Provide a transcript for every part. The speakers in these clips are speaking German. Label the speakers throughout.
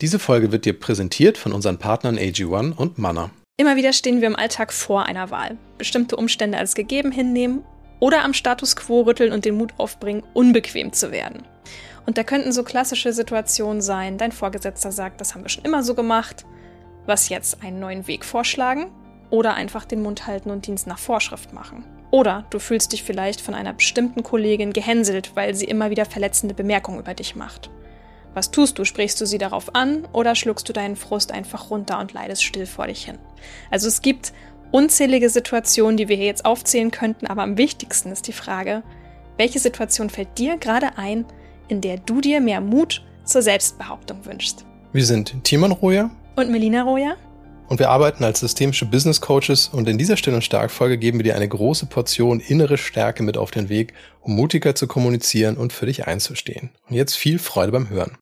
Speaker 1: Diese Folge wird dir präsentiert von unseren Partnern AG1 und Manna.
Speaker 2: Immer wieder stehen wir im Alltag vor einer Wahl. Bestimmte Umstände als gegeben hinnehmen oder am Status quo rütteln und den Mut aufbringen, unbequem zu werden. Und da könnten so klassische Situationen sein, dein Vorgesetzter sagt, das haben wir schon immer so gemacht, was jetzt einen neuen Weg vorschlagen oder einfach den Mund halten und Dienst nach Vorschrift machen. Oder du fühlst dich vielleicht von einer bestimmten Kollegin gehänselt, weil sie immer wieder verletzende Bemerkungen über dich macht. Was tust du? Sprichst du sie darauf an oder schluckst du deinen Frust einfach runter und leidest still vor dich hin? Also es gibt unzählige Situationen, die wir hier jetzt aufzählen könnten, aber am wichtigsten ist die Frage, welche Situation fällt dir gerade ein, in der du dir mehr Mut zur Selbstbehauptung wünschst?
Speaker 1: Wir sind Timon Roja
Speaker 2: und Melina Roja
Speaker 1: und wir arbeiten als systemische Business Coaches und in dieser Still- und Stark-Folge geben wir dir eine große Portion innere Stärke mit auf den Weg, um mutiger zu kommunizieren und für dich einzustehen. Und jetzt viel Freude beim Hören.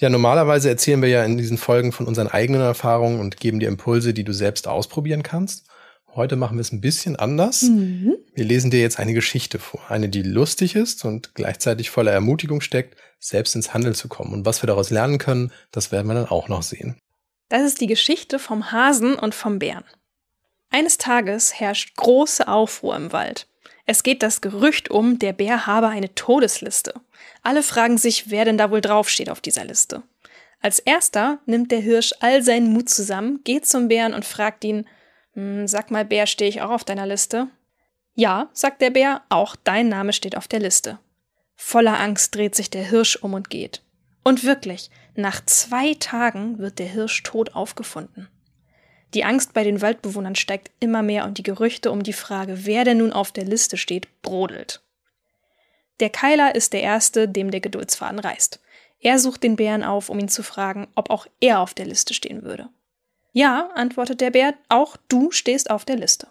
Speaker 1: Ja, normalerweise erzählen wir ja in diesen Folgen von unseren eigenen Erfahrungen und geben dir Impulse, die du selbst ausprobieren kannst. Heute machen wir es ein bisschen anders. Mhm. Wir lesen dir jetzt eine Geschichte vor. Eine, die lustig ist und gleichzeitig voller Ermutigung steckt, selbst ins Handeln zu kommen. Und was wir daraus lernen können, das werden wir dann auch noch sehen.
Speaker 2: Das ist die Geschichte vom Hasen und vom Bären. Eines Tages herrscht große Aufruhr im Wald. Es geht das Gerücht um, der Bär habe eine Todesliste. Alle fragen sich, wer denn da wohl draufsteht auf dieser Liste. Als erster nimmt der Hirsch all seinen Mut zusammen, geht zum Bären und fragt ihn, hm, sag mal, Bär, stehe ich auch auf deiner Liste? Ja, sagt der Bär, auch dein Name steht auf der Liste. Voller Angst dreht sich der Hirsch um und geht. Und wirklich, nach zwei Tagen wird der Hirsch tot aufgefunden. Die Angst bei den Waldbewohnern steigt immer mehr und die Gerüchte um die Frage, wer denn nun auf der Liste steht, brodelt. Der Keiler ist der Erste, dem der Geduldsfaden reißt. Er sucht den Bären auf, um ihn zu fragen, ob auch er auf der Liste stehen würde. Ja, antwortet der Bär, auch du stehst auf der Liste.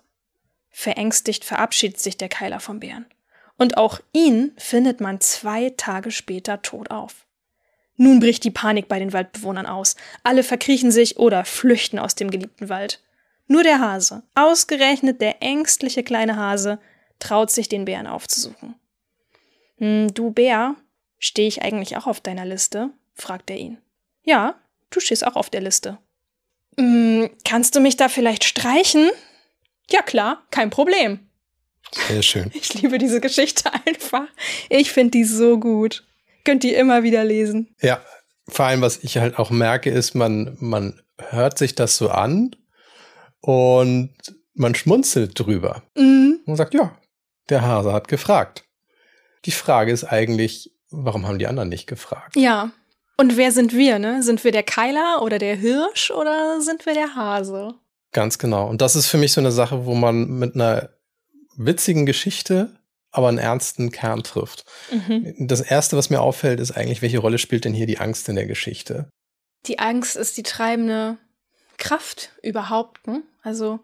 Speaker 2: Verängstigt verabschiedet sich der Keiler vom Bären. Und auch ihn findet man zwei Tage später tot auf. Nun bricht die Panik bei den Waldbewohnern aus. Alle verkriechen sich oder flüchten aus dem geliebten Wald. Nur der Hase, ausgerechnet der ängstliche kleine Hase, traut sich, den Bären aufzusuchen. Hm, du Bär, stehe ich eigentlich auch auf deiner Liste? fragt er ihn. Ja, du stehst auch auf der Liste. Hm, kannst du mich da vielleicht streichen? Ja klar, kein Problem.
Speaker 1: Sehr schön.
Speaker 2: Ich liebe diese Geschichte einfach. Ich finde die so gut könnt ihr immer wieder lesen.
Speaker 1: Ja, vor allem, was ich halt auch merke, ist, man, man hört sich das so an und man schmunzelt drüber. Mhm. Und sagt, ja, der Hase hat gefragt. Die Frage ist eigentlich, warum haben die anderen nicht gefragt?
Speaker 2: Ja. Und wer sind wir, ne? Sind wir der Keiler oder der Hirsch oder sind wir der Hase?
Speaker 1: Ganz genau. Und das ist für mich so eine Sache, wo man mit einer witzigen Geschichte aber einen ernsten Kern trifft. Mhm. Das Erste, was mir auffällt, ist eigentlich, welche Rolle spielt denn hier die Angst in der Geschichte?
Speaker 2: Die Angst ist die treibende Kraft überhaupt. Ne? Also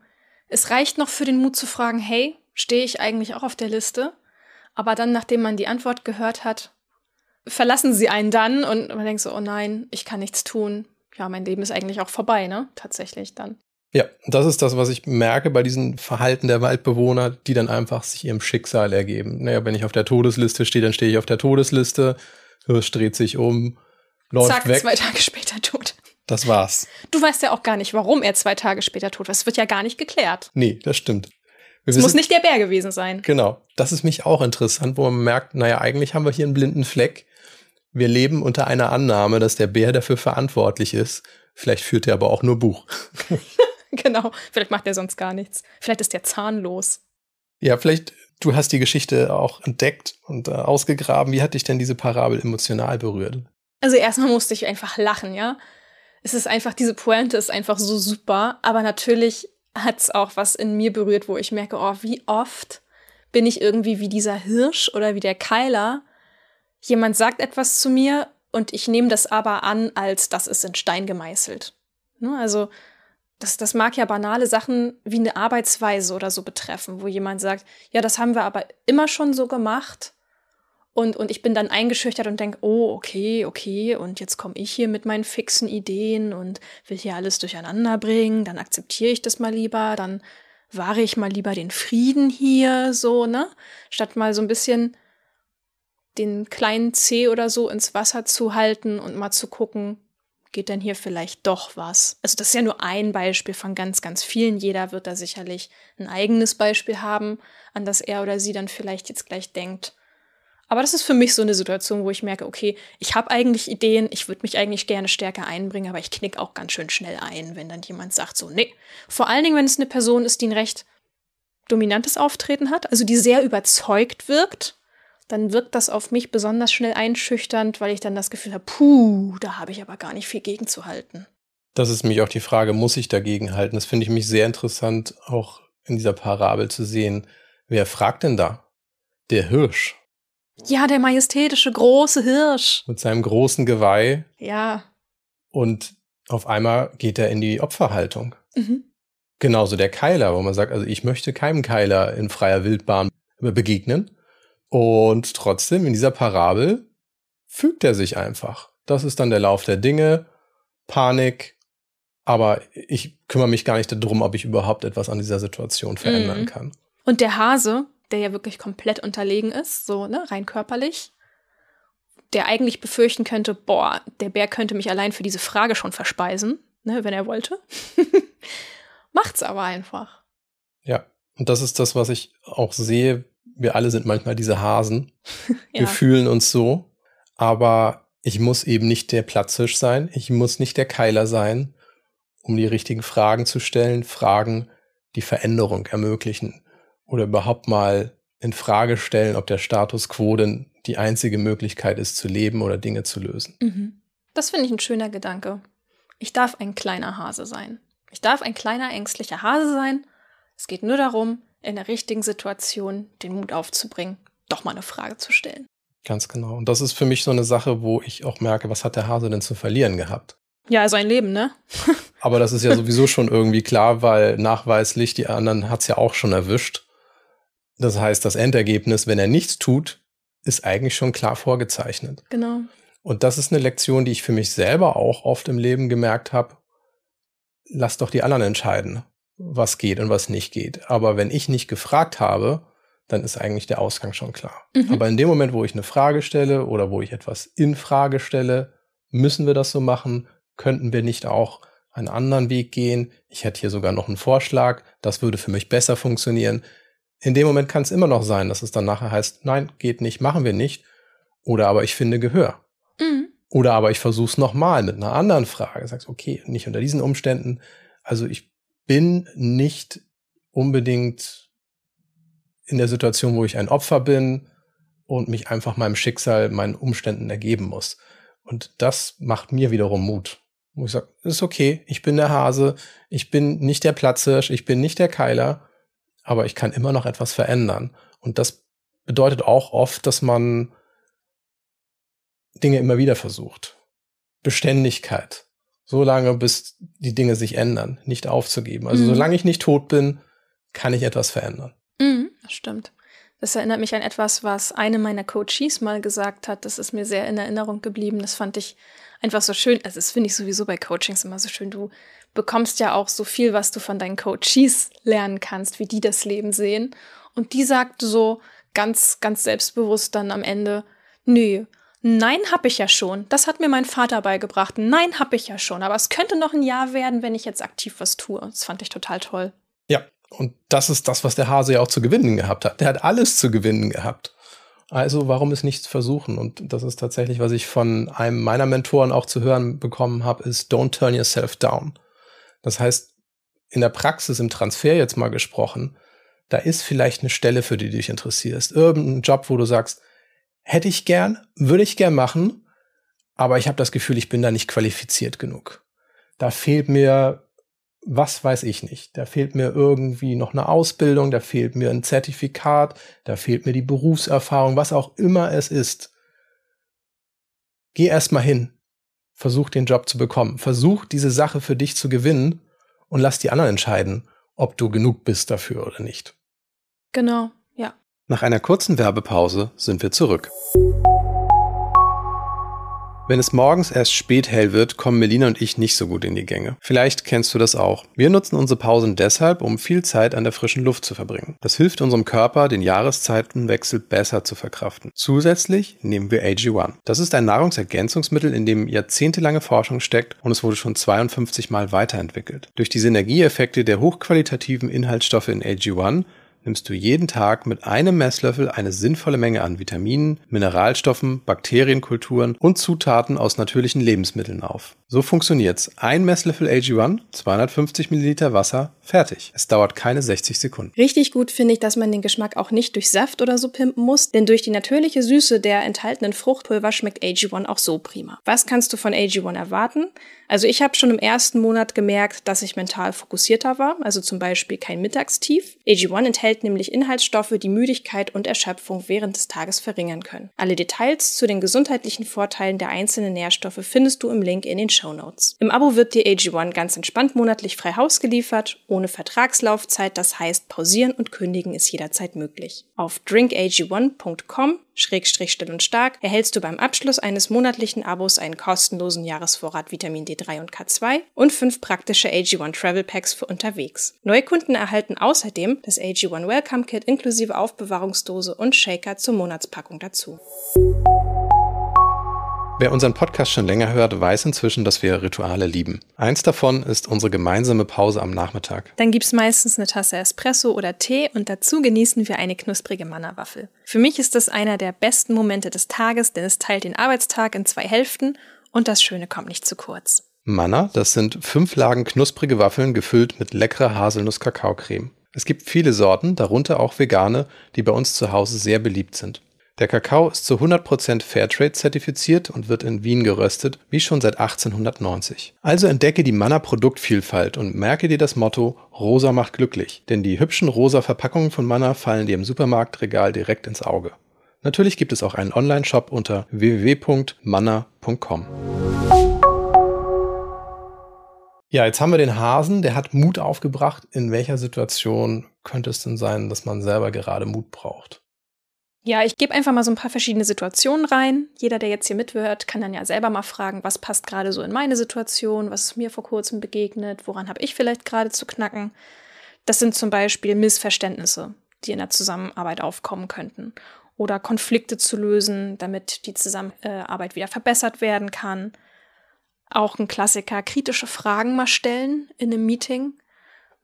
Speaker 2: es reicht noch für den Mut zu fragen, hey, stehe ich eigentlich auch auf der Liste? Aber dann, nachdem man die Antwort gehört hat, verlassen sie einen dann und man denkt so, oh nein, ich kann nichts tun. Ja, mein Leben ist eigentlich auch vorbei, ne? Tatsächlich dann.
Speaker 1: Ja, das ist das, was ich merke bei diesen Verhalten der Waldbewohner, die dann einfach sich ihrem Schicksal ergeben. Naja, wenn ich auf der Todesliste stehe, dann stehe ich auf der Todesliste. Hirsch dreht sich um, läuft
Speaker 2: Zack,
Speaker 1: weg.
Speaker 2: zwei Tage später tot.
Speaker 1: Das war's.
Speaker 2: Du weißt ja auch gar nicht, warum er zwei Tage später tot war. Das wird ja gar nicht geklärt.
Speaker 1: Nee, das stimmt.
Speaker 2: Es muss nicht der Bär gewesen sein.
Speaker 1: Genau. Das ist mich auch interessant, wo man merkt, naja, eigentlich haben wir hier einen blinden Fleck. Wir leben unter einer Annahme, dass der Bär dafür verantwortlich ist. Vielleicht führt er aber auch nur Buch.
Speaker 2: genau. Vielleicht macht er sonst gar nichts. Vielleicht ist der zahnlos.
Speaker 1: Ja, vielleicht, du hast die Geschichte auch entdeckt und äh, ausgegraben. Wie hat dich denn diese Parabel emotional berührt?
Speaker 2: Also erstmal musste ich einfach lachen, ja. Es ist einfach, diese Pointe ist einfach so super, aber natürlich hat es auch was in mir berührt, wo ich merke, oh, wie oft bin ich irgendwie wie dieser Hirsch oder wie der Keiler. Jemand sagt etwas zu mir und ich nehme das aber an, als das ist in Stein gemeißelt. Ne? Also das, das mag ja banale Sachen wie eine Arbeitsweise oder so betreffen, wo jemand sagt, ja, das haben wir aber immer schon so gemacht. Und, und ich bin dann eingeschüchtert und denke, oh, okay, okay, und jetzt komme ich hier mit meinen fixen Ideen und will hier alles durcheinander bringen, dann akzeptiere ich das mal lieber, dann wahre ich mal lieber den Frieden hier, so, ne? Statt mal so ein bisschen den kleinen C oder so ins Wasser zu halten und mal zu gucken, geht denn hier vielleicht doch was? Also das ist ja nur ein Beispiel von ganz, ganz vielen. Jeder wird da sicherlich ein eigenes Beispiel haben, an das er oder sie dann vielleicht jetzt gleich denkt. Aber das ist für mich so eine Situation, wo ich merke, okay, ich habe eigentlich Ideen, ich würde mich eigentlich gerne stärker einbringen, aber ich knick auch ganz schön schnell ein, wenn dann jemand sagt so, nee. Vor allen Dingen, wenn es eine Person ist, die ein recht dominantes Auftreten hat, also die sehr überzeugt wirkt, dann wirkt das auf mich besonders schnell einschüchternd, weil ich dann das Gefühl habe, puh, da habe ich aber gar nicht viel gegenzuhalten.
Speaker 1: Das ist mich auch die Frage, muss ich dagegen halten? Das finde ich mich sehr interessant, auch in dieser Parabel zu sehen. Wer fragt denn da? Der Hirsch.
Speaker 2: Ja, der majestätische große Hirsch.
Speaker 1: Mit seinem großen Geweih.
Speaker 2: Ja.
Speaker 1: Und auf einmal geht er in die Opferhaltung. Mhm. Genauso der Keiler, wo man sagt, also ich möchte keinem Keiler in freier Wildbahn begegnen. Und trotzdem, in dieser Parabel fügt er sich einfach. Das ist dann der Lauf der Dinge, Panik, aber ich kümmere mich gar nicht darum, ob ich überhaupt etwas an dieser Situation verändern mhm. kann.
Speaker 2: Und der Hase, der ja wirklich komplett unterlegen ist, so ne, rein körperlich, der eigentlich befürchten könnte, boah, der Bär könnte mich allein für diese Frage schon verspeisen, ne, wenn er wollte. Macht's aber einfach.
Speaker 1: Ja, und das ist das, was ich auch sehe. Wir alle sind manchmal diese Hasen. ja. Wir fühlen uns so, aber ich muss eben nicht der Platzhirsch sein. Ich muss nicht der Keiler sein, um die richtigen Fragen zu stellen, Fragen, die Veränderung ermöglichen oder überhaupt mal in Frage stellen, ob der Status quo denn die einzige Möglichkeit ist, zu leben oder Dinge zu lösen.
Speaker 2: Mhm. Das finde ich ein schöner Gedanke. Ich darf ein kleiner Hase sein. Ich darf ein kleiner, ängstlicher Hase sein. Es geht nur darum, in der richtigen Situation den Mut aufzubringen, doch mal eine Frage zu stellen.
Speaker 1: Ganz genau. Und das ist für mich so eine Sache, wo ich auch merke, was hat der Hase denn zu verlieren gehabt?
Speaker 2: Ja, sein Leben, ne?
Speaker 1: Aber das ist ja sowieso schon irgendwie klar, weil nachweislich die anderen hat es ja auch schon erwischt. Das heißt, das Endergebnis, wenn er nichts tut, ist eigentlich schon klar vorgezeichnet.
Speaker 2: Genau.
Speaker 1: Und das ist eine Lektion, die ich für mich selber auch oft im Leben gemerkt habe lass doch die anderen entscheiden, was geht und was nicht geht. Aber wenn ich nicht gefragt habe, dann ist eigentlich der Ausgang schon klar. Mhm. Aber in dem Moment, wo ich eine Frage stelle oder wo ich etwas in Frage stelle, müssen wir das so machen? Könnten wir nicht auch einen anderen Weg gehen? Ich hätte hier sogar noch einen Vorschlag. Das würde für mich besser funktionieren. In dem Moment kann es immer noch sein, dass es dann nachher heißt, nein, geht nicht, machen wir nicht. Oder aber ich finde Gehör. Mhm. Oder aber ich versuche es nochmal mit einer anderen Frage. Sagst, okay, nicht unter diesen Umständen. Also ich bin nicht unbedingt in der Situation, wo ich ein Opfer bin und mich einfach meinem Schicksal, meinen Umständen ergeben muss. Und das macht mir wiederum Mut. Wo ich sage, ist okay, ich bin der Hase, ich bin nicht der Platzhirsch, ich bin nicht der Keiler, aber ich kann immer noch etwas verändern. Und das bedeutet auch oft, dass man Dinge immer wieder versucht. Beständigkeit. So lange, bis die Dinge sich ändern, nicht aufzugeben. Also mhm. solange ich nicht tot bin, kann ich etwas verändern.
Speaker 2: Mhm, das stimmt. Das erinnert mich an etwas, was eine meiner Coaches mal gesagt hat. Das ist mir sehr in Erinnerung geblieben. Das fand ich einfach so schön. Also, das finde ich sowieso bei Coachings immer so schön. Du bekommst ja auch so viel, was du von deinen Coaches lernen kannst, wie die das Leben sehen. Und die sagte so ganz, ganz selbstbewusst dann am Ende, nö, Nein, hab ich ja schon. Das hat mir mein Vater beigebracht. Nein, hab ich ja schon. Aber es könnte noch ein Jahr werden, wenn ich jetzt aktiv was tue. Das fand ich total toll.
Speaker 1: Ja, und das ist das, was der Hase ja auch zu gewinnen gehabt hat. Der hat alles zu gewinnen gehabt. Also warum es nicht versuchen? Und das ist tatsächlich, was ich von einem meiner Mentoren auch zu hören bekommen habe, ist Don't turn yourself down. Das heißt, in der Praxis, im Transfer jetzt mal gesprochen, da ist vielleicht eine Stelle, für die du dich interessierst. Irgendein Job, wo du sagst, Hätte ich gern, würde ich gern machen, aber ich habe das Gefühl, ich bin da nicht qualifiziert genug. Da fehlt mir, was weiß ich nicht, da fehlt mir irgendwie noch eine Ausbildung, da fehlt mir ein Zertifikat, da fehlt mir die Berufserfahrung, was auch immer es ist. Geh erst mal hin, versuch den Job zu bekommen, versuch diese Sache für dich zu gewinnen und lass die anderen entscheiden, ob du genug bist dafür oder nicht.
Speaker 2: Genau.
Speaker 1: Nach einer kurzen Werbepause sind wir zurück. Wenn es morgens erst spät hell wird, kommen Melina und ich nicht so gut in die Gänge. Vielleicht kennst du das auch. Wir nutzen unsere Pausen deshalb, um viel Zeit an der frischen Luft zu verbringen. Das hilft unserem Körper, den Jahreszeitenwechsel besser zu verkraften. Zusätzlich nehmen wir AG1. Das ist ein Nahrungsergänzungsmittel, in dem jahrzehntelange Forschung steckt und es wurde schon 52 Mal weiterentwickelt. Durch die Synergieeffekte der hochqualitativen Inhaltsstoffe in AG1 nimmst du jeden Tag mit einem Messlöffel eine sinnvolle Menge an Vitaminen, Mineralstoffen, Bakterienkulturen und Zutaten aus natürlichen Lebensmitteln auf. So funktioniert's. Ein Messlöffel AG1, 250 Milliliter Wasser, fertig. Es dauert keine 60 Sekunden.
Speaker 2: Richtig gut finde ich, dass man den Geschmack auch nicht durch Saft oder so pimpen muss, denn durch die natürliche Süße der enthaltenen Fruchtpulver schmeckt AG1 auch so prima. Was kannst du von AG1 erwarten? Also ich habe schon im ersten Monat gemerkt, dass ich mental fokussierter war, also zum Beispiel kein Mittagstief. AG1 enthält nämlich Inhaltsstoffe, die Müdigkeit und Erschöpfung während des Tages verringern können. Alle Details zu den gesundheitlichen Vorteilen der einzelnen Nährstoffe findest du im Link in den Show Notes. Im Abo wird dir AG1 ganz entspannt monatlich frei Haus geliefert, ohne Vertragslaufzeit, das heißt pausieren und kündigen ist jederzeit möglich. Auf drinkag1.com Schrägstrich still und stark erhältst du beim Abschluss eines monatlichen Abos einen kostenlosen Jahresvorrat Vitamin D3 und K2 und fünf praktische AG1 Travel Packs für unterwegs. Neukunden erhalten außerdem das AG1 Welcome Kit inklusive Aufbewahrungsdose und Shaker zur Monatspackung dazu.
Speaker 1: Wer unseren Podcast schon länger hört, weiß inzwischen, dass wir Rituale lieben. Eins davon ist unsere gemeinsame Pause am Nachmittag.
Speaker 2: Dann gibt's meistens eine Tasse Espresso oder Tee und dazu genießen wir eine knusprige Manna-Waffel. Für mich ist das einer der besten Momente des Tages, denn es teilt den Arbeitstag in zwei Hälften und das Schöne kommt nicht zu kurz.
Speaker 1: Manna, das sind fünf Lagen knusprige Waffeln gefüllt mit leckerer Haselnuss-Kakaocreme. Es gibt viele Sorten, darunter auch vegane, die bei uns zu Hause sehr beliebt sind. Der Kakao ist zu 100% Fairtrade zertifiziert und wird in Wien geröstet, wie schon seit 1890. Also entdecke die Manna Produktvielfalt und merke dir das Motto Rosa macht glücklich, denn die hübschen rosa Verpackungen von Manna fallen dir im Supermarktregal direkt ins Auge. Natürlich gibt es auch einen Online-Shop unter www.manna.com. Ja, jetzt haben wir den Hasen, der hat Mut aufgebracht. In welcher Situation könnte es denn sein, dass man selber gerade Mut braucht?
Speaker 2: Ja, ich gebe einfach mal so ein paar verschiedene Situationen rein. Jeder, der jetzt hier mithört, kann dann ja selber mal fragen, was passt gerade so in meine Situation, was mir vor kurzem begegnet, woran habe ich vielleicht gerade zu knacken. Das sind zum Beispiel Missverständnisse, die in der Zusammenarbeit aufkommen könnten. Oder Konflikte zu lösen, damit die Zusammenarbeit wieder verbessert werden kann. Auch ein Klassiker, kritische Fragen mal stellen in einem Meeting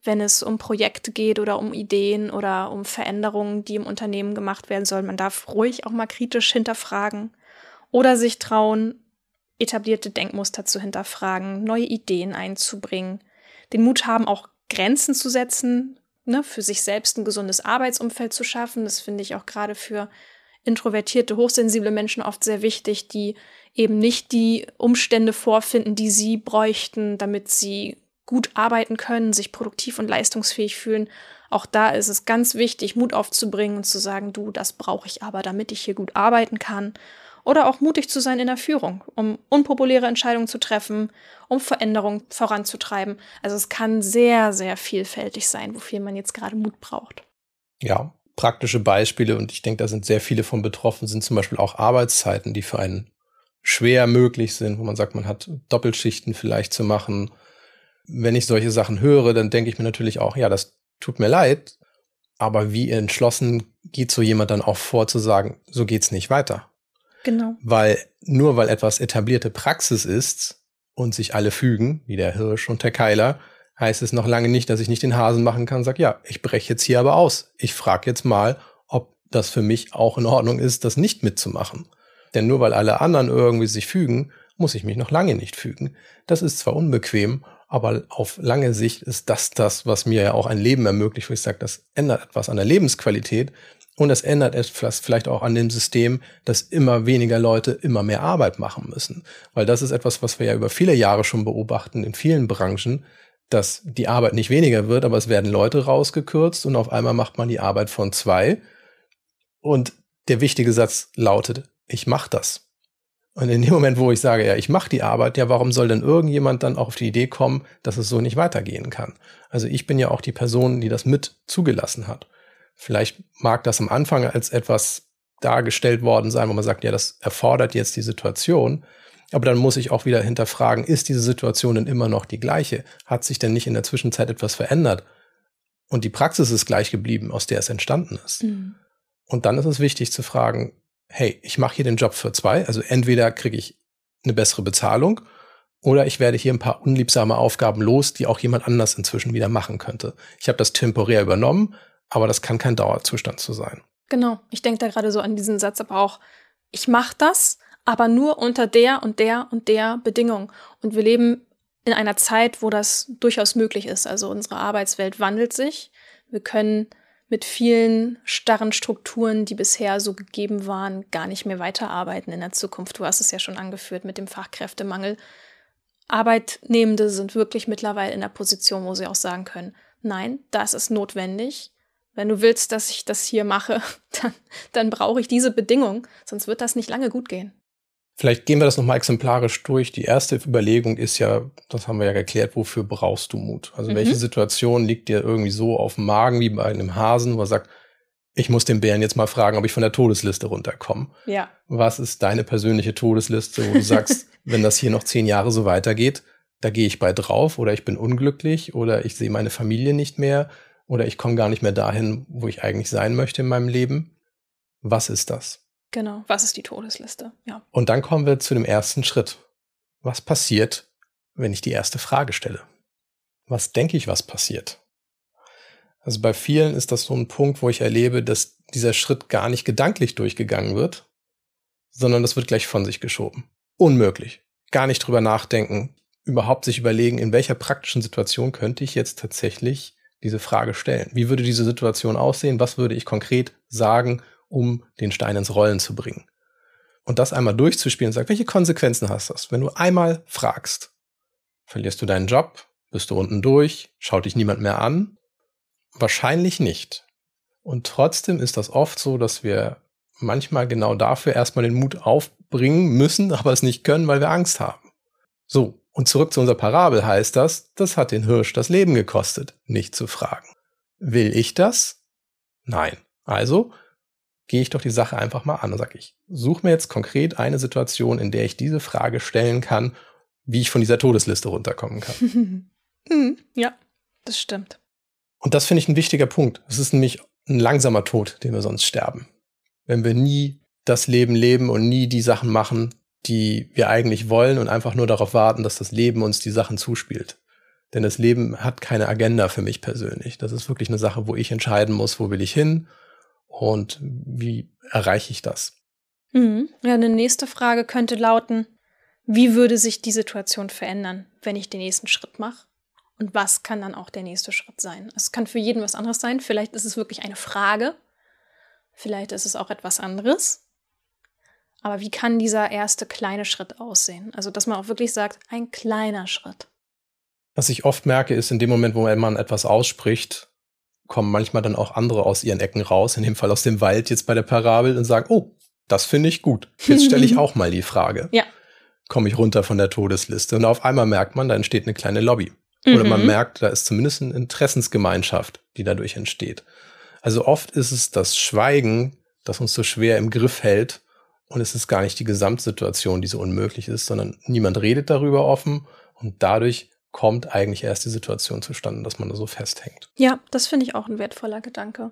Speaker 2: wenn es um Projekte geht oder um Ideen oder um Veränderungen, die im Unternehmen gemacht werden sollen. Man darf ruhig auch mal kritisch hinterfragen oder sich trauen, etablierte Denkmuster zu hinterfragen, neue Ideen einzubringen, den Mut haben, auch Grenzen zu setzen, ne, für sich selbst ein gesundes Arbeitsumfeld zu schaffen. Das finde ich auch gerade für introvertierte, hochsensible Menschen oft sehr wichtig, die eben nicht die Umstände vorfinden, die sie bräuchten, damit sie gut arbeiten können, sich produktiv und leistungsfähig fühlen. Auch da ist es ganz wichtig, Mut aufzubringen und zu sagen, du, das brauche ich aber, damit ich hier gut arbeiten kann. Oder auch mutig zu sein in der Führung, um unpopuläre Entscheidungen zu treffen, um Veränderungen voranzutreiben. Also es kann sehr, sehr vielfältig sein, wofür man jetzt gerade Mut braucht.
Speaker 1: Ja, praktische Beispiele, und ich denke, da sind sehr viele von betroffen, sind zum Beispiel auch Arbeitszeiten, die für einen schwer möglich sind, wo man sagt, man hat Doppelschichten vielleicht zu machen wenn ich solche Sachen höre, dann denke ich mir natürlich auch, ja, das tut mir leid, aber wie entschlossen geht so jemand dann auch vor zu sagen, so geht's nicht weiter?
Speaker 2: Genau.
Speaker 1: Weil nur weil etwas etablierte Praxis ist und sich alle fügen, wie der Hirsch und der Keiler, heißt es noch lange nicht, dass ich nicht den Hasen machen kann und sage, ja, ich breche jetzt hier aber aus. Ich frage jetzt mal, ob das für mich auch in Ordnung ist, das nicht mitzumachen. Denn nur weil alle anderen irgendwie sich fügen, muss ich mich noch lange nicht fügen. Das ist zwar unbequem aber auf lange Sicht ist das das, was mir ja auch ein Leben ermöglicht, wo ich sage, das ändert etwas an der Lebensqualität und das ändert etwas vielleicht auch an dem System, dass immer weniger Leute immer mehr Arbeit machen müssen. Weil das ist etwas, was wir ja über viele Jahre schon beobachten in vielen Branchen, dass die Arbeit nicht weniger wird, aber es werden Leute rausgekürzt und auf einmal macht man die Arbeit von zwei. Und der wichtige Satz lautet, ich mache das. Und in dem Moment, wo ich sage, ja, ich mache die Arbeit, ja, warum soll denn irgendjemand dann auch auf die Idee kommen, dass es so nicht weitergehen kann? Also ich bin ja auch die Person, die das mit zugelassen hat. Vielleicht mag das am Anfang als etwas dargestellt worden sein, wo man sagt, ja, das erfordert jetzt die Situation. Aber dann muss ich auch wieder hinterfragen, ist diese Situation denn immer noch die gleiche? Hat sich denn nicht in der Zwischenzeit etwas verändert? Und die Praxis ist gleich geblieben, aus der es entstanden ist. Mhm. Und dann ist es wichtig zu fragen, hey, ich mache hier den Job für zwei. Also entweder kriege ich eine bessere Bezahlung oder ich werde hier ein paar unliebsame Aufgaben los, die auch jemand anders inzwischen wieder machen könnte. Ich habe das temporär übernommen, aber das kann kein Dauerzustand zu sein.
Speaker 2: Genau, ich denke da gerade so an diesen Satz, aber auch, ich mache das, aber nur unter der und der und der Bedingung. Und wir leben in einer Zeit, wo das durchaus möglich ist. Also unsere Arbeitswelt wandelt sich. Wir können mit vielen starren Strukturen, die bisher so gegeben waren, gar nicht mehr weiterarbeiten in der Zukunft. Du hast es ja schon angeführt mit dem Fachkräftemangel. Arbeitnehmende sind wirklich mittlerweile in der Position, wo sie auch sagen können, nein, das ist notwendig. Wenn du willst, dass ich das hier mache, dann, dann brauche ich diese Bedingung, sonst wird das nicht lange gut gehen.
Speaker 1: Vielleicht gehen wir das nochmal exemplarisch durch. Die erste Überlegung ist ja, das haben wir ja geklärt, wofür brauchst du Mut? Also mhm. welche Situation liegt dir irgendwie so auf dem Magen wie bei einem Hasen, wo er sagt, ich muss den Bären jetzt mal fragen, ob ich von der Todesliste runterkomme.
Speaker 2: Ja.
Speaker 1: Was ist deine persönliche Todesliste, wo du sagst, wenn das hier noch zehn Jahre so weitergeht, da gehe ich bei drauf oder ich bin unglücklich oder ich sehe meine Familie nicht mehr oder ich komme gar nicht mehr dahin, wo ich eigentlich sein möchte in meinem Leben. Was ist das?
Speaker 2: Genau, was ist die Todesliste? Ja.
Speaker 1: Und dann kommen wir zu dem ersten Schritt. Was passiert, wenn ich die erste Frage stelle? Was denke ich, was passiert? Also bei vielen ist das so ein Punkt, wo ich erlebe, dass dieser Schritt gar nicht gedanklich durchgegangen wird, sondern das wird gleich von sich geschoben. Unmöglich. Gar nicht drüber nachdenken, überhaupt sich überlegen, in welcher praktischen Situation könnte ich jetzt tatsächlich diese Frage stellen. Wie würde diese Situation aussehen? Was würde ich konkret sagen um den Stein ins Rollen zu bringen. Und das einmal durchzuspielen und sagen, welche Konsequenzen hast das? Wenn du einmal fragst, verlierst du deinen Job, bist du unten durch, schaut dich niemand mehr an? Wahrscheinlich nicht. Und trotzdem ist das oft so, dass wir manchmal genau dafür erstmal den Mut aufbringen müssen, aber es nicht können, weil wir Angst haben. So, und zurück zu unserer Parabel heißt das, das hat den Hirsch das Leben gekostet, nicht zu fragen. Will ich das? Nein. Also gehe ich doch die Sache einfach mal an und sage ich, suche mir jetzt konkret eine Situation, in der ich diese Frage stellen kann, wie ich von dieser Todesliste runterkommen kann.
Speaker 2: Hm, ja, das stimmt.
Speaker 1: Und das finde ich ein wichtiger Punkt. Es ist nämlich ein langsamer Tod, den wir sonst sterben. Wenn wir nie das Leben leben und nie die Sachen machen, die wir eigentlich wollen und einfach nur darauf warten, dass das Leben uns die Sachen zuspielt. Denn das Leben hat keine Agenda für mich persönlich. Das ist wirklich eine Sache, wo ich entscheiden muss, wo will ich hin und wie erreiche ich das?
Speaker 2: Mhm. Ja, eine nächste Frage könnte lauten, wie würde sich die Situation verändern, wenn ich den nächsten Schritt mache? Und was kann dann auch der nächste Schritt sein? Es kann für jeden was anderes sein. Vielleicht ist es wirklich eine Frage. Vielleicht ist es auch etwas anderes. Aber wie kann dieser erste kleine Schritt aussehen? Also, dass man auch wirklich sagt, ein kleiner Schritt.
Speaker 1: Was ich oft merke, ist in dem Moment, wo man etwas ausspricht, kommen manchmal dann auch andere aus ihren Ecken raus, in dem Fall aus dem Wald jetzt bei der Parabel und sagen, oh, das finde ich gut. Jetzt stelle ich auch mal die Frage.
Speaker 2: Ja.
Speaker 1: Komme ich runter von der Todesliste. Und auf einmal merkt man, da entsteht eine kleine Lobby. Oder mhm. man merkt, da ist zumindest eine Interessensgemeinschaft, die dadurch entsteht. Also oft ist es das Schweigen, das uns so schwer im Griff hält. Und es ist gar nicht die Gesamtsituation, die so unmöglich ist, sondern niemand redet darüber offen. Und dadurch kommt eigentlich erst die Situation zustande, dass man da so festhängt.
Speaker 2: Ja, das finde ich auch ein wertvoller Gedanke.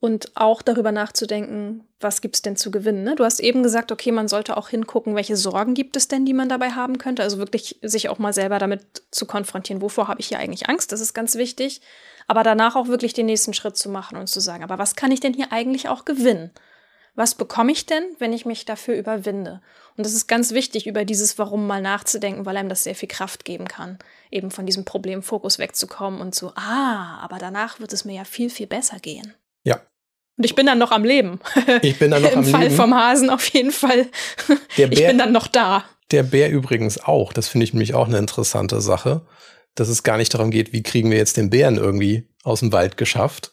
Speaker 2: Und auch darüber nachzudenken, was gibt es denn zu gewinnen. Ne? Du hast eben gesagt, okay, man sollte auch hingucken, welche Sorgen gibt es denn, die man dabei haben könnte. Also wirklich sich auch mal selber damit zu konfrontieren, wovor habe ich hier eigentlich Angst, das ist ganz wichtig. Aber danach auch wirklich den nächsten Schritt zu machen und zu sagen, aber was kann ich denn hier eigentlich auch gewinnen? Was bekomme ich denn, wenn ich mich dafür überwinde? Und das ist ganz wichtig, über dieses Warum mal nachzudenken, weil einem das sehr viel Kraft geben kann, eben von diesem Problemfokus wegzukommen und so, ah, aber danach wird es mir ja viel, viel besser gehen.
Speaker 1: Ja.
Speaker 2: Und ich bin dann noch am Leben.
Speaker 1: Ich bin dann noch
Speaker 2: am
Speaker 1: Leben.
Speaker 2: Im Fall vom Hasen auf jeden Fall. Der Bär, ich bin dann noch da.
Speaker 1: Der Bär übrigens auch. Das finde ich nämlich auch eine interessante Sache, dass es gar nicht darum geht, wie kriegen wir jetzt den Bären irgendwie aus dem Wald geschafft,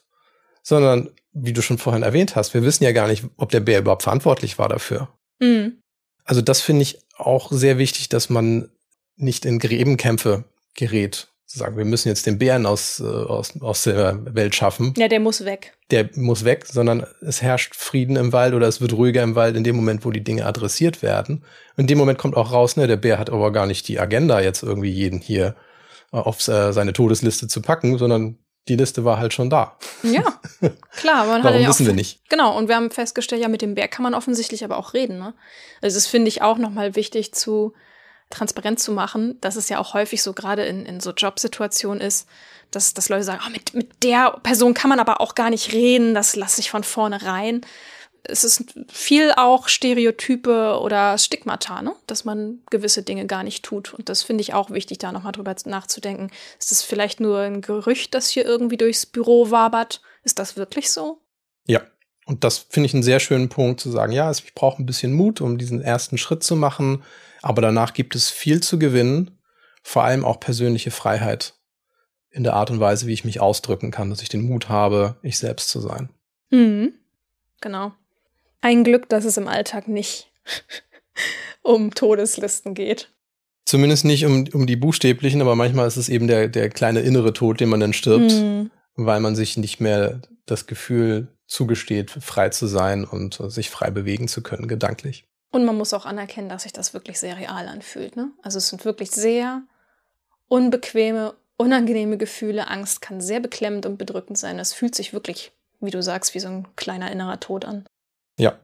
Speaker 1: sondern wie du schon vorhin erwähnt hast, wir wissen ja gar nicht, ob der Bär überhaupt verantwortlich war dafür. Mhm. Also das finde ich auch sehr wichtig, dass man nicht in Gräbenkämpfe gerät. zu sagen, wir müssen jetzt den Bären aus, äh, aus, aus der Welt schaffen.
Speaker 2: Ja, der muss weg.
Speaker 1: Der muss weg, sondern es herrscht Frieden im Wald oder es wird ruhiger im Wald in dem Moment, wo die Dinge adressiert werden. In dem Moment kommt auch raus, ne, der Bär hat aber gar nicht die Agenda, jetzt irgendwie jeden hier äh, auf äh, seine Todesliste zu packen, sondern die Liste war halt schon da.
Speaker 2: Ja, klar.
Speaker 1: Man Warum
Speaker 2: ja
Speaker 1: wissen wir nicht?
Speaker 2: Genau, und wir haben festgestellt, ja, mit dem Bär kann man offensichtlich aber auch reden. Ne? Also das finde ich auch nochmal wichtig zu transparent zu machen, dass es ja auch häufig so gerade in, in so Jobsituationen ist, dass, dass Leute sagen, oh, mit, mit der Person kann man aber auch gar nicht reden, das lasse ich von vornherein. Es ist viel auch Stereotype oder Stigmata, ne? dass man gewisse Dinge gar nicht tut. Und das finde ich auch wichtig, da nochmal drüber nachzudenken. Ist das vielleicht nur ein Gerücht, das hier irgendwie durchs Büro wabert? Ist das wirklich so?
Speaker 1: Ja, und das finde ich einen sehr schönen Punkt zu sagen, ja, ich brauche ein bisschen Mut, um diesen ersten Schritt zu machen. Aber danach gibt es viel zu gewinnen, vor allem auch persönliche Freiheit in der Art und Weise, wie ich mich ausdrücken kann, dass ich den Mut habe, ich selbst zu sein.
Speaker 2: Mhm. Genau. Ein Glück, dass es im Alltag nicht um Todeslisten geht.
Speaker 1: Zumindest nicht um, um die buchstäblichen, aber manchmal ist es eben der, der kleine innere Tod, den man dann stirbt, mhm. weil man sich nicht mehr das Gefühl zugesteht, frei zu sein und sich frei bewegen zu können, gedanklich.
Speaker 2: Und man muss auch anerkennen, dass sich das wirklich sehr real anfühlt. Ne? Also es sind wirklich sehr unbequeme, unangenehme Gefühle. Angst kann sehr beklemmend und bedrückend sein. Es fühlt sich wirklich, wie du sagst, wie so ein kleiner innerer Tod an.
Speaker 1: Ja.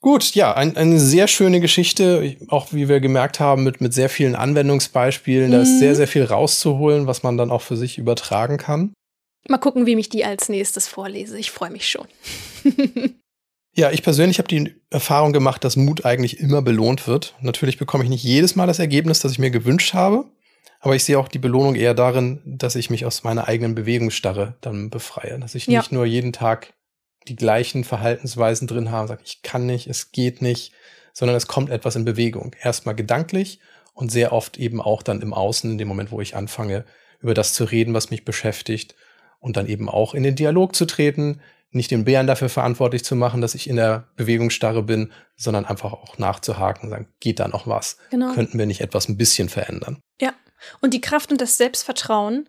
Speaker 1: Gut, ja, ein, eine sehr schöne Geschichte, auch wie wir gemerkt haben, mit, mit sehr vielen Anwendungsbeispielen. Mhm. Da ist mhm. sehr, sehr viel rauszuholen, was man dann auch für sich übertragen kann.
Speaker 2: Mal gucken, wie mich die als nächstes vorlese. Ich freue mich schon.
Speaker 1: Ja, ich persönlich habe die Erfahrung gemacht, dass Mut eigentlich immer belohnt wird. Natürlich bekomme ich nicht jedes Mal das Ergebnis, das ich mir gewünscht habe, aber ich sehe auch die Belohnung eher darin, dass ich mich aus meiner eigenen Bewegungsstarre dann befreie, dass ich ja. nicht nur jeden Tag die gleichen Verhaltensweisen drin habe, sage ich kann nicht, es geht nicht, sondern es kommt etwas in Bewegung. Erstmal gedanklich und sehr oft eben auch dann im Außen, in dem Moment, wo ich anfange, über das zu reden, was mich beschäftigt und dann eben auch in den Dialog zu treten, nicht den Bären dafür verantwortlich zu machen, dass ich in der Bewegungsstarre bin, sondern einfach auch nachzuhaken und sagen, geht da noch was? Genau. Könnten wir nicht etwas ein bisschen verändern?
Speaker 2: Ja. Und die Kraft und das Selbstvertrauen,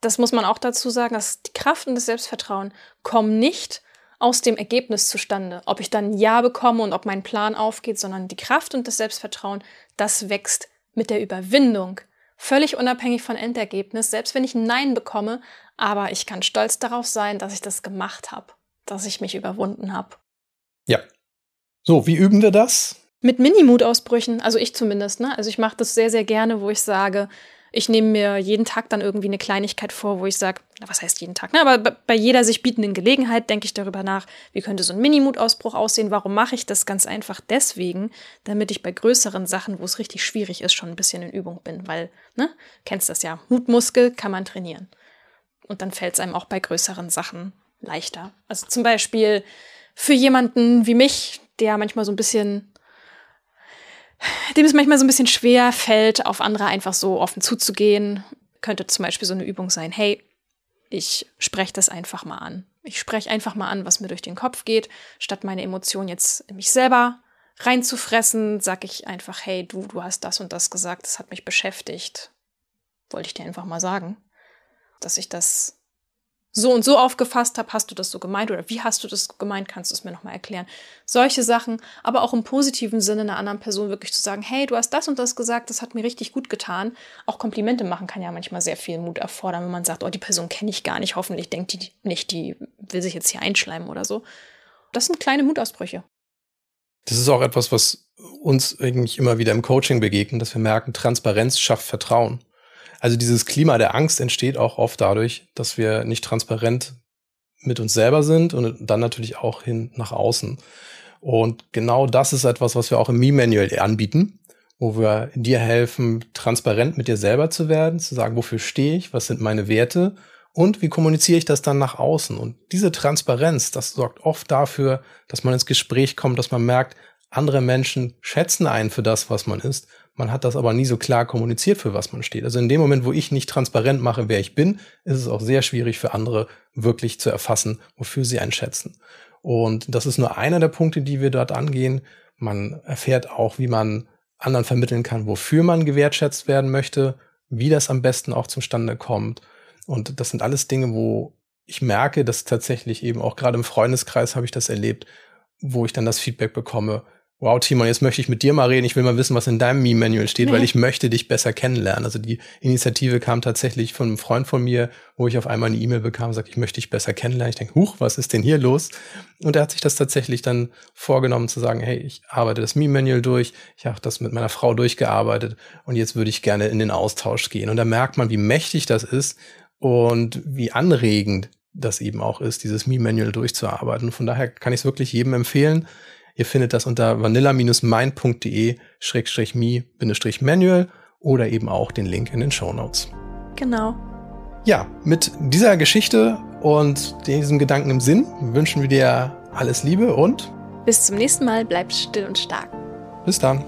Speaker 2: das muss man auch dazu sagen, dass die Kraft und das Selbstvertrauen kommen nicht aus dem Ergebnis zustande, ob ich dann ein Ja bekomme und ob mein Plan aufgeht, sondern die Kraft und das Selbstvertrauen, das wächst mit der Überwindung, völlig unabhängig von Endergebnis, selbst wenn ich ein Nein bekomme, aber ich kann stolz darauf sein, dass ich das gemacht habe, dass ich mich überwunden habe.
Speaker 1: Ja. So, wie üben wir das?
Speaker 2: Mit Mini-Mutausbrüchen, also ich zumindest. Ne? Also ich mache das sehr, sehr gerne, wo ich sage, ich nehme mir jeden Tag dann irgendwie eine Kleinigkeit vor, wo ich sage, was heißt jeden Tag? Ne? Aber bei jeder sich bietenden Gelegenheit denke ich darüber nach, wie könnte so ein Mini-Mutausbruch aussehen? Warum mache ich das? Ganz einfach deswegen, damit ich bei größeren Sachen, wo es richtig schwierig ist, schon ein bisschen in Übung bin. Weil, ne, kennst das ja, Mutmuskel kann man trainieren. Und dann fällt es einem auch bei größeren Sachen leichter. Also zum Beispiel für jemanden wie mich, der manchmal so ein bisschen, dem es manchmal so ein bisschen schwer fällt, auf andere einfach so offen zuzugehen, könnte zum Beispiel so eine Übung sein, hey, ich spreche das einfach mal an. Ich spreche einfach mal an, was mir durch den Kopf geht. Statt meine Emotionen jetzt in mich selber reinzufressen, sage ich einfach, hey, du, du hast das und das gesagt, das hat mich beschäftigt. Wollte ich dir einfach mal sagen dass ich das so und so aufgefasst habe, hast du das so gemeint oder wie hast du das gemeint, kannst du es mir nochmal erklären. Solche Sachen, aber auch im positiven Sinne einer anderen Person wirklich zu sagen, hey, du hast das und das gesagt, das hat mir richtig gut getan. Auch Komplimente machen kann ja manchmal sehr viel Mut erfordern, wenn man sagt, oh, die Person kenne ich gar nicht, hoffentlich denkt die nicht, die will sich jetzt hier einschleimen oder so. Das sind kleine Mutausbrüche.
Speaker 1: Das ist auch etwas, was uns eigentlich immer wieder im Coaching begegnet, dass wir merken, Transparenz schafft Vertrauen. Also dieses Klima der Angst entsteht auch oft dadurch, dass wir nicht transparent mit uns selber sind und dann natürlich auch hin nach außen. Und genau das ist etwas, was wir auch im Me-Manual anbieten, wo wir dir helfen, transparent mit dir selber zu werden, zu sagen, wofür stehe ich, was sind meine Werte und wie kommuniziere ich das dann nach außen. Und diese Transparenz, das sorgt oft dafür, dass man ins Gespräch kommt, dass man merkt, andere Menschen schätzen einen für das, was man ist man hat das aber nie so klar kommuniziert, für was man steht. Also in dem Moment, wo ich nicht transparent mache, wer ich bin, ist es auch sehr schwierig für andere wirklich zu erfassen, wofür sie einschätzen. Und das ist nur einer der Punkte, die wir dort angehen. Man erfährt auch, wie man anderen vermitteln kann, wofür man gewertschätzt werden möchte, wie das am besten auch zustande kommt. Und das sind alles Dinge, wo ich merke, dass tatsächlich eben auch gerade im Freundeskreis habe ich das erlebt, wo ich dann das Feedback bekomme, wow, Timon, jetzt möchte ich mit dir mal reden. Ich will mal wissen, was in deinem Meme-Manual steht, nee. weil ich möchte dich besser kennenlernen. Also die Initiative kam tatsächlich von einem Freund von mir, wo ich auf einmal eine E-Mail bekam, sagt, ich möchte dich besser kennenlernen. Ich denke, huch, was ist denn hier los? Und er hat sich das tatsächlich dann vorgenommen zu sagen, hey, ich arbeite das Meme-Manual durch. Ich habe das mit meiner Frau durchgearbeitet und jetzt würde ich gerne in den Austausch gehen. Und da merkt man, wie mächtig das ist und wie anregend das eben auch ist, dieses Meme-Manual durchzuarbeiten. Von daher kann ich es wirklich jedem empfehlen. Ihr findet das unter vanilla-mind.de-me-manual oder eben auch den Link in den Show Notes.
Speaker 2: Genau.
Speaker 1: Ja, mit dieser Geschichte und diesem Gedanken im Sinn wünschen wir dir alles Liebe und
Speaker 2: bis zum nächsten Mal. Bleibt still und stark.
Speaker 1: Bis dann.